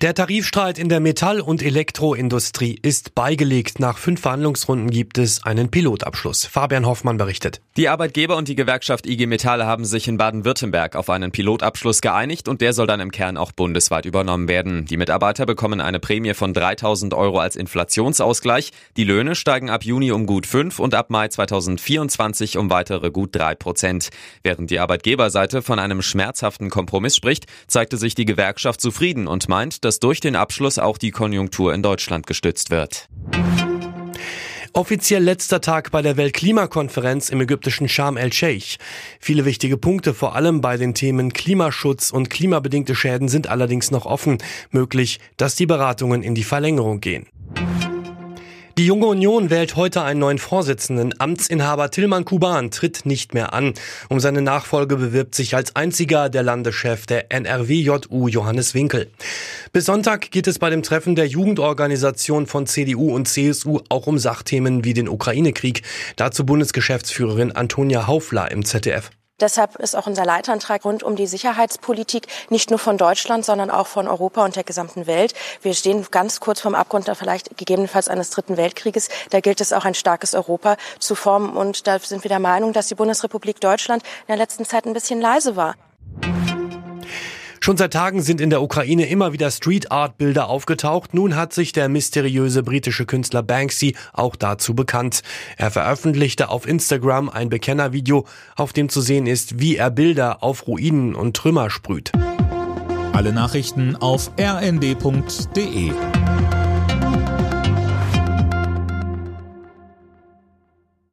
Der Tarifstreit in der Metall- und Elektroindustrie ist beigelegt. Nach fünf Verhandlungsrunden gibt es einen Pilotabschluss. Fabian Hoffmann berichtet. Die Arbeitgeber und die Gewerkschaft IG Metall haben sich in Baden-Württemberg auf einen Pilotabschluss geeinigt und der soll dann im Kern auch bundesweit übernommen werden. Die Mitarbeiter bekommen eine Prämie von 3000 Euro als Inflationsausgleich. Die Löhne steigen ab Juni um gut 5 und ab Mai 2024 um weitere gut 3 Prozent. Während die Arbeitgeberseite von einem schmerzhaften Kompromiss spricht, zeigte sich die Gewerkschaft zufrieden und meint, dass durch den Abschluss auch die Konjunktur in Deutschland gestützt wird. Offiziell letzter Tag bei der Weltklimakonferenz im ägyptischen Sharm el-Sheikh. Viele wichtige Punkte, vor allem bei den Themen Klimaschutz und klimabedingte Schäden, sind allerdings noch offen. Möglich, dass die Beratungen in die Verlängerung gehen. Die Junge Union wählt heute einen neuen Vorsitzenden. Amtsinhaber Tilman Kuban tritt nicht mehr an. Um seine Nachfolge bewirbt sich als einziger der Landeschef der NRWJU Johannes Winkel. Bis Sonntag geht es bei dem Treffen der Jugendorganisation von CDU und CSU auch um Sachthemen wie den Ukraine-Krieg. Dazu Bundesgeschäftsführerin Antonia Haufler im ZDF. Deshalb ist auch unser Leitantrag rund um die Sicherheitspolitik nicht nur von Deutschland, sondern auch von Europa und der gesamten Welt. Wir stehen ganz kurz vorm Abgrund da vielleicht gegebenenfalls eines dritten Weltkrieges. Da gilt es auch ein starkes Europa zu formen. Und da sind wir der Meinung, dass die Bundesrepublik Deutschland in der letzten Zeit ein bisschen leise war. Schon seit Tagen sind in der Ukraine immer wieder Street Art Bilder aufgetaucht. Nun hat sich der mysteriöse britische Künstler Banksy auch dazu bekannt. Er veröffentlichte auf Instagram ein Bekennervideo, auf dem zu sehen ist, wie er Bilder auf Ruinen und Trümmer sprüht. Alle Nachrichten auf rnd.de